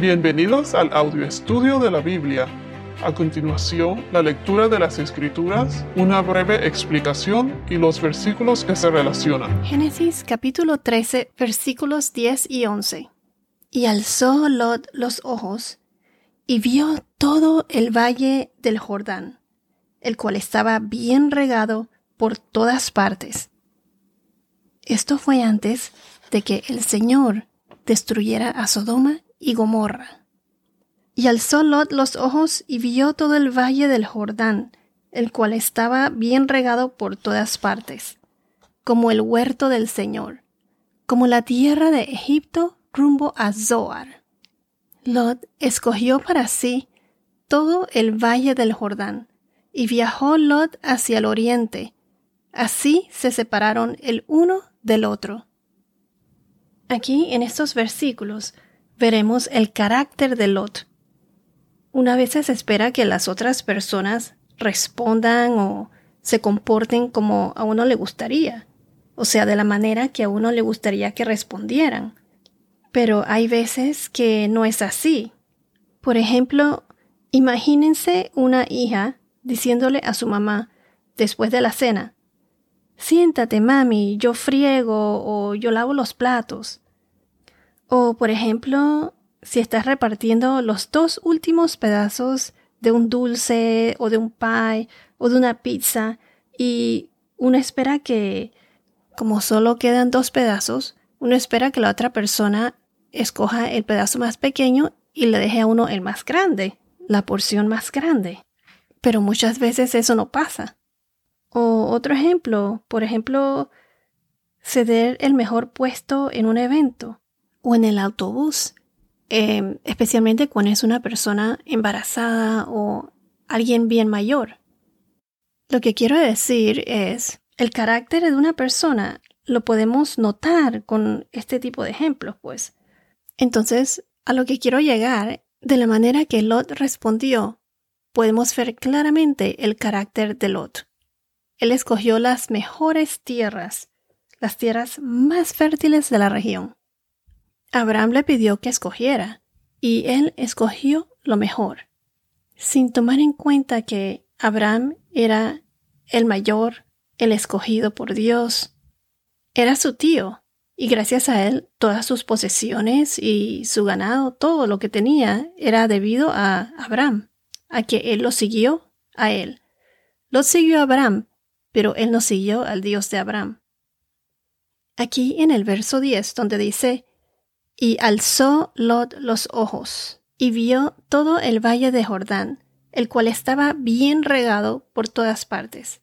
Bienvenidos al audio estudio de la Biblia. A continuación, la lectura de las Escrituras, una breve explicación y los versículos que se relacionan. Génesis capítulo 13 versículos 10 y 11. Y alzó Lot los ojos y vio todo el valle del Jordán, el cual estaba bien regado por todas partes. Esto fue antes de que el Señor destruyera a Sodoma y Gomorra. Y alzó Lot los ojos y vio todo el valle del Jordán, el cual estaba bien regado por todas partes, como el huerto del Señor, como la tierra de Egipto rumbo a Zoar. Lot escogió para sí todo el valle del Jordán, y viajó Lot hacia el oriente. Así se separaron el uno del otro. Aquí en estos versículos veremos el carácter de Lot. Una vez se espera que las otras personas respondan o se comporten como a uno le gustaría, o sea, de la manera que a uno le gustaría que respondieran. Pero hay veces que no es así. Por ejemplo, imagínense una hija diciéndole a su mamá, después de la cena, Siéntate, mami, yo friego o yo lavo los platos. O, por ejemplo, si estás repartiendo los dos últimos pedazos de un dulce o de un pie o de una pizza y uno espera que, como solo quedan dos pedazos, uno espera que la otra persona escoja el pedazo más pequeño y le deje a uno el más grande, la porción más grande. Pero muchas veces eso no pasa. O otro ejemplo, por ejemplo, ceder el mejor puesto en un evento o en el autobús, em, especialmente cuando es una persona embarazada o alguien bien mayor. Lo que quiero decir es, el carácter de una persona lo podemos notar con este tipo de ejemplos, pues. Entonces, a lo que quiero llegar, de la manera que Lot respondió, podemos ver claramente el carácter de Lot. Él escogió las mejores tierras, las tierras más fértiles de la región. Abraham le pidió que escogiera, y él escogió lo mejor, sin tomar en cuenta que Abraham era el mayor, el escogido por Dios. Era su tío, y gracias a él todas sus posesiones y su ganado, todo lo que tenía, era debido a Abraham, a que él lo siguió a él. Lo siguió Abraham pero él no siguió al Dios de Abraham. Aquí en el verso 10, donde dice, Y alzó Lot los ojos, y vio todo el valle de Jordán, el cual estaba bien regado por todas partes.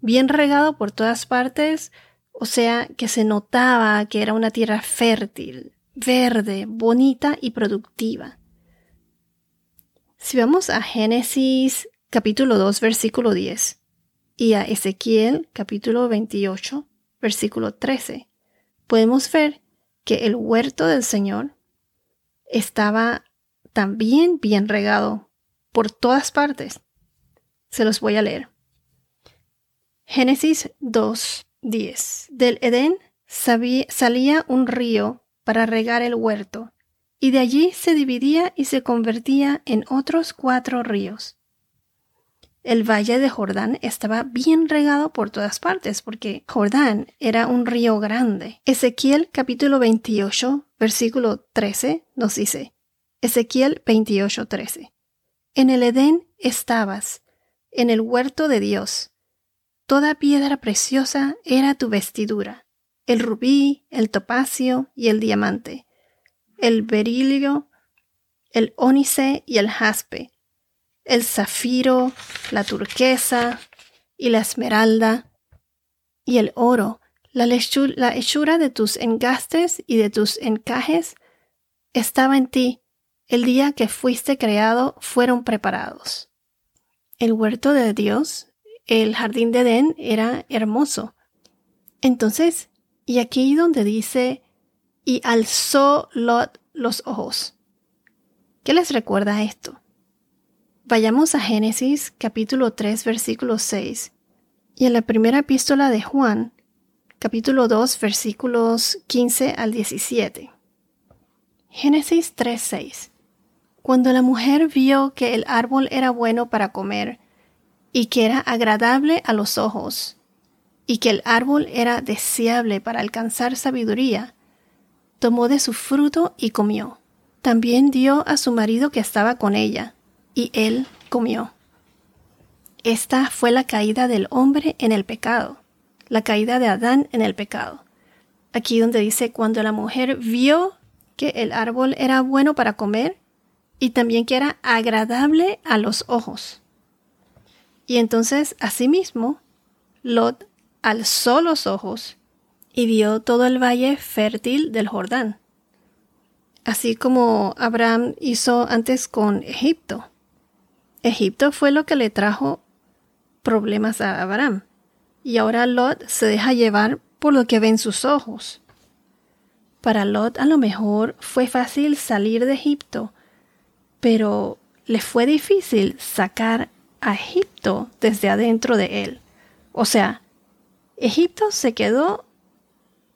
Bien regado por todas partes, o sea que se notaba que era una tierra fértil, verde, bonita y productiva. Si vamos a Génesis capítulo 2, versículo 10, y a Ezequiel capítulo 28, versículo 13, podemos ver que el huerto del Señor estaba también bien regado por todas partes. Se los voy a leer. Génesis 2, 10. Del Edén salía un río para regar el huerto, y de allí se dividía y se convertía en otros cuatro ríos. El valle de Jordán estaba bien regado por todas partes porque Jordán era un río grande. Ezequiel capítulo 28 versículo 13 nos dice, Ezequiel 28 13. En el Edén estabas, en el huerto de Dios. Toda piedra preciosa era tu vestidura, el rubí, el topacio y el diamante, el berilio, el ónice y el jaspe el zafiro, la turquesa y la esmeralda y el oro, la, hechura de tus engastes y de tus encajes estaba en ti. El día que fuiste creado fueron preparados. El huerto de Dios, el jardín de Edén, era hermoso. Entonces, y aquí donde dice, y alzó Lot los ojos. ¿Qué les recuerda esto? Vayamos a Génesis capítulo 3 versículo 6 y en la primera epístola de Juan capítulo 2 versículos 15 al 17. Génesis 3 6 Cuando la mujer vio que el árbol era bueno para comer, y que era agradable a los ojos, y que el árbol era deseable para alcanzar sabiduría, tomó de su fruto y comió. También dio a su marido que estaba con ella, y él comió. Esta fue la caída del hombre en el pecado, la caída de Adán en el pecado. Aquí donde dice, cuando la mujer vio que el árbol era bueno para comer y también que era agradable a los ojos. Y entonces, asimismo, Lot alzó los ojos y vio todo el valle fértil del Jordán, así como Abraham hizo antes con Egipto. Egipto fue lo que le trajo problemas a Abraham, y ahora Lot se deja llevar por lo que ven sus ojos. Para Lot a lo mejor fue fácil salir de Egipto, pero le fue difícil sacar a Egipto desde adentro de él. O sea, Egipto se quedó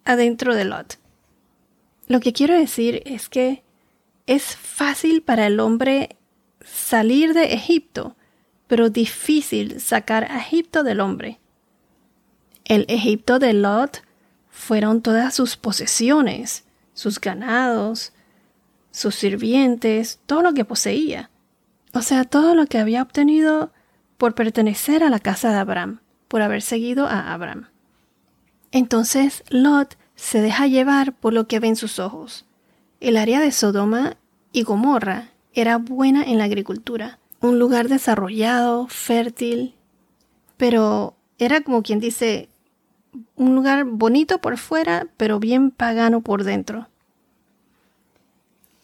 adentro de Lot. Lo que quiero decir es que es fácil para el hombre salir de Egipto, pero difícil sacar a Egipto del hombre. El Egipto de Lot fueron todas sus posesiones, sus ganados, sus sirvientes, todo lo que poseía. O sea, todo lo que había obtenido por pertenecer a la casa de Abraham, por haber seguido a Abraham. Entonces Lot se deja llevar por lo que ven sus ojos. El área de Sodoma y Gomorra era buena en la agricultura, un lugar desarrollado, fértil, pero era como quien dice, un lugar bonito por fuera, pero bien pagano por dentro.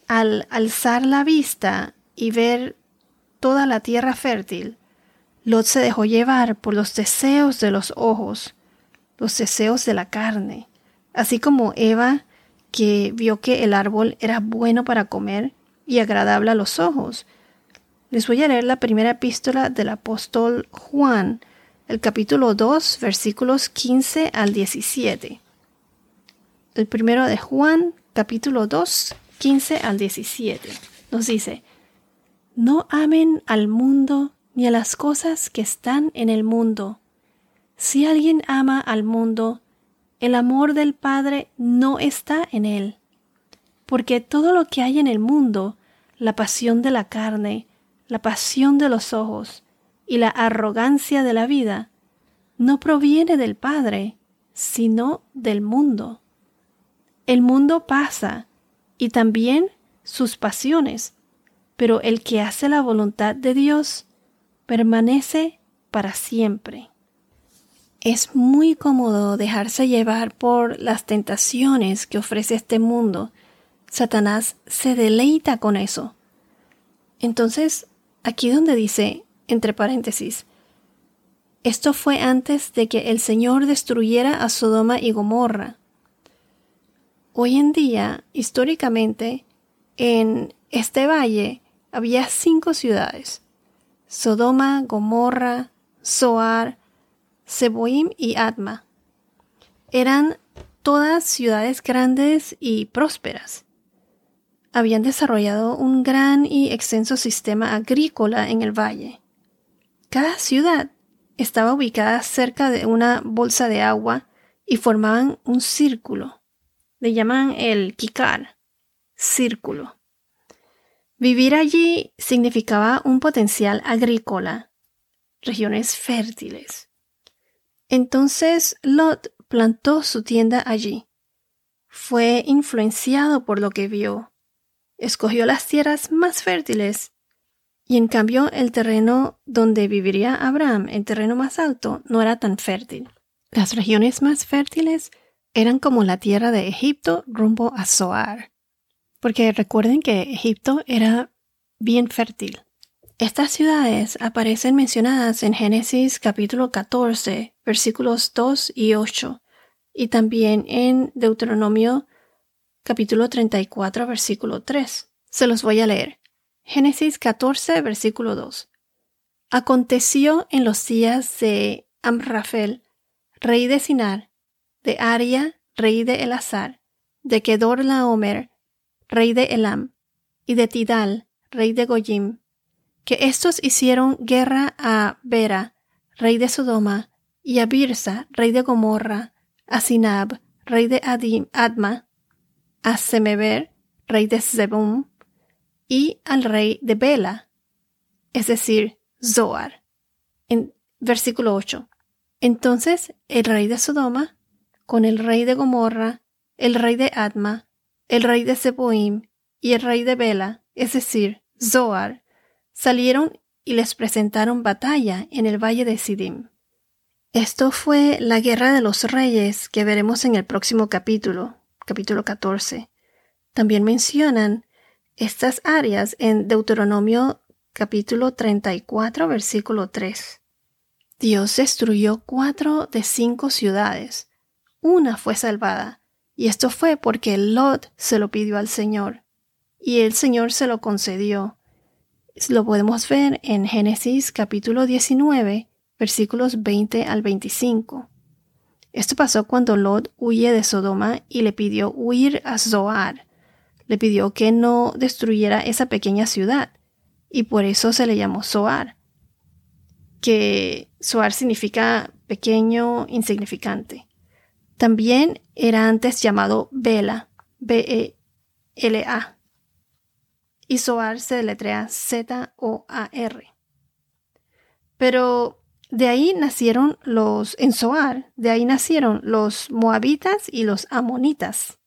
Al alzar la vista y ver toda la tierra fértil, Lot se dejó llevar por los deseos de los ojos, los deseos de la carne, así como Eva, que vio que el árbol era bueno para comer y agradable a los ojos. Les voy a leer la primera epístola del apóstol Juan, el capítulo 2, versículos 15 al 17. El primero de Juan, capítulo 2, 15 al 17. Nos dice, No amen al mundo ni a las cosas que están en el mundo. Si alguien ama al mundo, el amor del Padre no está en él. Porque todo lo que hay en el mundo, la pasión de la carne, la pasión de los ojos y la arrogancia de la vida, no proviene del Padre, sino del mundo. El mundo pasa y también sus pasiones, pero el que hace la voluntad de Dios permanece para siempre. Es muy cómodo dejarse llevar por las tentaciones que ofrece este mundo. Satanás se deleita con eso. Entonces, aquí donde dice, entre paréntesis, esto fue antes de que el Señor destruyera a Sodoma y Gomorra. Hoy en día, históricamente, en este valle había cinco ciudades. Sodoma, Gomorra, Zoar, Seboim y Atma. Eran todas ciudades grandes y prósperas. Habían desarrollado un gran y extenso sistema agrícola en el valle. Cada ciudad estaba ubicada cerca de una bolsa de agua y formaban un círculo. Le llaman el kikar, círculo. Vivir allí significaba un potencial agrícola, regiones fértiles, entonces Lot plantó su tienda allí. Fue influenciado por lo que vio. Escogió las tierras más fértiles y en cambio el terreno donde viviría Abraham, el terreno más alto, no era tan fértil. Las regiones más fértiles eran como la tierra de Egipto rumbo a Zoar. Porque recuerden que Egipto era bien fértil. Estas ciudades aparecen mencionadas en Génesis capítulo 14, versículos 2 y 8, y también en Deuteronomio capítulo 34, versículo 3. Se los voy a leer. Génesis 14, versículo 2. Aconteció en los días de Amrafel, rey de Sinar, de Aria, rey de Elazar, de Kedor Laomer, rey de Elam, y de Tidal, rey de Goyim, que estos hicieron guerra a Bera, rey de Sodoma, y a Birsa, rey de Gomorra, a Sinab, rey de Adma, a Semeber, rey de Zebum, y al rey de Bela, es decir, Zoar. En versículo 8. Entonces el rey de Sodoma, con el rey de Gomorra, el rey de Adma, el rey de Zeboim y el rey de Bela, es decir, Zoar, salieron y les presentaron batalla en el valle de Sidim. Esto fue la guerra de los reyes que veremos en el próximo capítulo, capítulo 14. También mencionan estas áreas en Deuteronomio capítulo 34, versículo 3. Dios destruyó cuatro de cinco ciudades. Una fue salvada, y esto fue porque Lot se lo pidió al Señor, y el Señor se lo concedió. Lo podemos ver en Génesis capítulo 19, versículos 20 al 25. Esto pasó cuando Lot huye de Sodoma y le pidió huir a Zoar. Le pidió que no destruyera esa pequeña ciudad, y por eso se le llamó Zoar, que Zoar significa pequeño, insignificante. También era antes llamado Bela, B-E-L-A, y Zoar se deletrea Z-O-A-R. Pero de ahí nacieron los, en Zoar, de ahí nacieron los moabitas y los amonitas.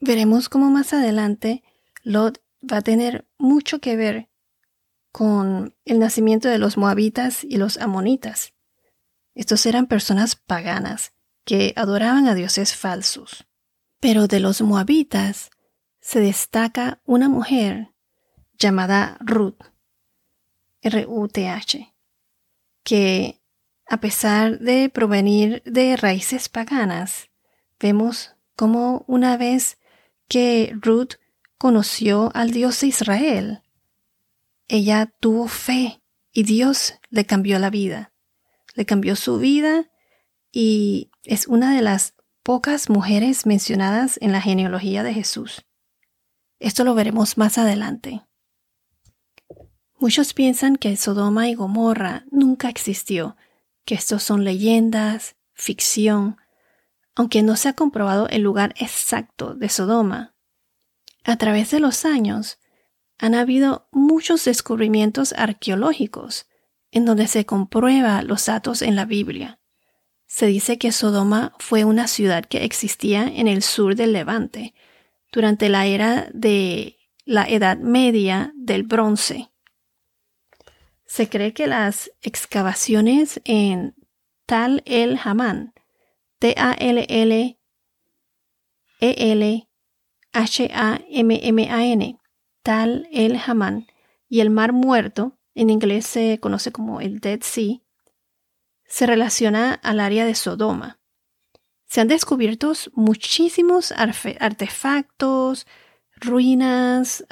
Veremos cómo más adelante Lot va a tener mucho que ver con el nacimiento de los moabitas y los amonitas. Estos eran personas paganas que adoraban a dioses falsos. Pero de los moabitas se destaca una mujer llamada Ruth, R-U-T-H que, a pesar de provenir de raíces paganas, vemos como una vez que Ruth conoció al Dios de Israel, ella tuvo fe y Dios le cambió la vida. Le cambió su vida y es una de las pocas mujeres mencionadas en la genealogía de Jesús. Esto lo veremos más adelante. Muchos piensan que Sodoma y Gomorra nunca existió, que estos son leyendas, ficción, aunque no se ha comprobado el lugar exacto de Sodoma. A través de los años, han habido muchos descubrimientos arqueológicos en donde se comprueba los datos en la Biblia. Se dice que Sodoma fue una ciudad que existía en el sur del Levante durante la era de la Edad Media del Bronce. Se cree que las excavaciones en Tal el Haman, T-A-L-L-E-L-H-A-M-M-A-N, Tal el Haman, y el Mar Muerto, en inglés se conoce como el Dead Sea, se relaciona al área de Sodoma. Se han descubierto muchísimos artefactos, ruinas,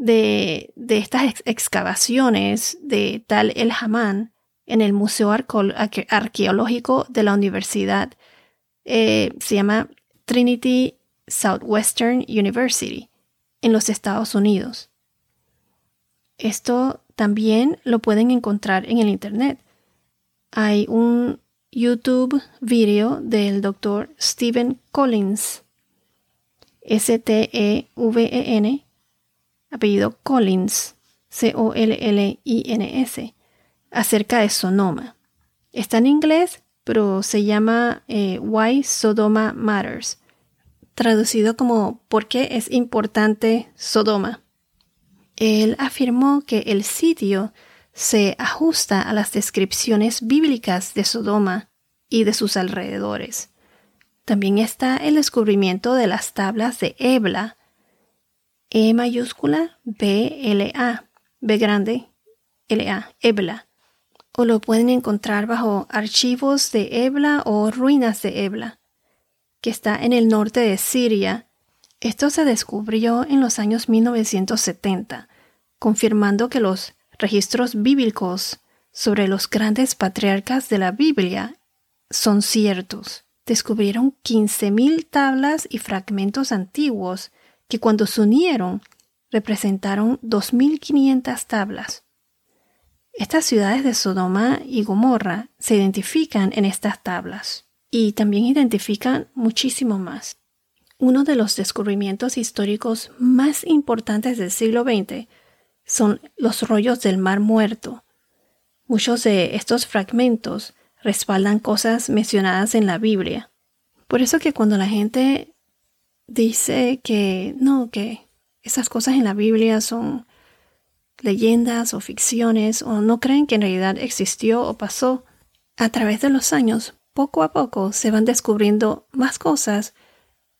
de, estas excavaciones de Tal el Haman en el Museo Arqueológico de la Universidad. Eh, se llama Trinity Southwestern University en los Estados Unidos. Esto también lo pueden encontrar en el Internet. Hay un YouTube video del doctor Stephen Collins, S-T-E-V-E-N, apellido Collins, C-O-L-L-I-N-S, acerca de Sonoma. Está en inglés, pero se llama eh, Why Sodoma Matters, traducido como ¿Por qué es importante Sodoma? Él afirmó que el sitio se ajusta a las descripciones bíblicas de Sodoma y de sus alrededores. También está el descubrimiento de las tablas de Ebla, e mayúscula B L A, B grande L A, Ebla. O lo pueden encontrar bajo archivos de Ebla o ruinas de Ebla, que está en el norte de Siria. Esto se descubrió en los años 1970, confirmando que los registros bíblicos sobre los grandes patriarcas de la Biblia son ciertos. Descubrieron 15.000 tablas y fragmentos antiguos que cuando se unieron representaron 2.500 tablas. Estas ciudades de Sodoma y Gomorra se identifican en estas tablas y también identifican muchísimo más. Uno de los descubrimientos históricos más importantes del siglo XX son los rollos del Mar Muerto. Muchos de estos fragmentos respaldan cosas mencionadas en la Biblia. Por eso que cuando la gente dice que no, que esas cosas en la Biblia son leyendas o ficciones o no creen que en realidad existió o pasó, a través de los años, poco a poco se van descubriendo más cosas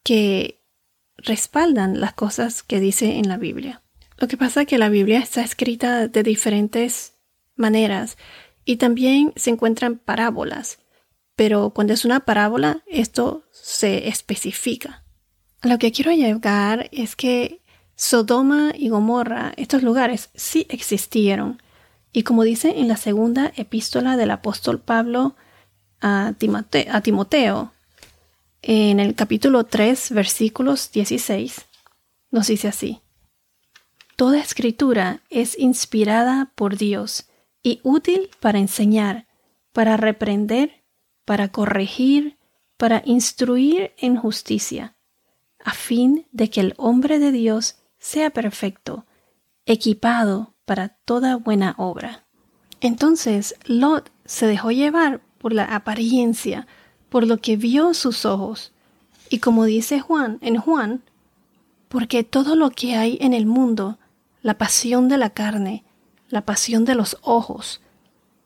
que respaldan las cosas que dice en la Biblia. Lo que pasa es que la Biblia está escrita de diferentes maneras y también se encuentran parábolas, pero cuando es una parábola esto se especifica. Lo que quiero llegar es que Sodoma y Gomorra, estos lugares sí existieron. Y como dice en la segunda epístola del apóstol Pablo a Timoteo, en el capítulo 3, versículos 16, nos dice así. Toda escritura es inspirada por Dios y útil para enseñar, para reprender, para corregir, para instruir en justicia, a fin de que el hombre de Dios sea perfecto, equipado para toda buena obra. Entonces Lot se dejó llevar por la apariencia, por lo que vio sus ojos, y como dice Juan en Juan, porque todo lo que hay en el mundo, la pasión de la carne, la pasión de los ojos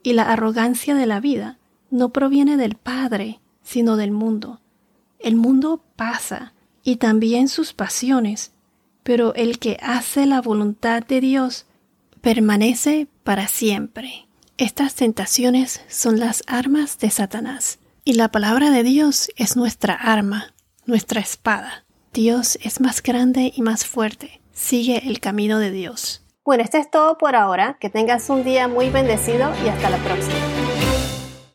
y la arrogancia de la vida, no proviene del Padre, sino del mundo. El mundo pasa, y también sus pasiones, pero el que hace la voluntad de Dios permanece para siempre. Estas tentaciones son las armas de Satanás, y la palabra de Dios es nuestra arma, nuestra espada. Dios es más grande y más fuerte. Sigue el camino de Dios. Bueno, esto es todo por ahora. Que tengas un día muy bendecido y hasta la próxima.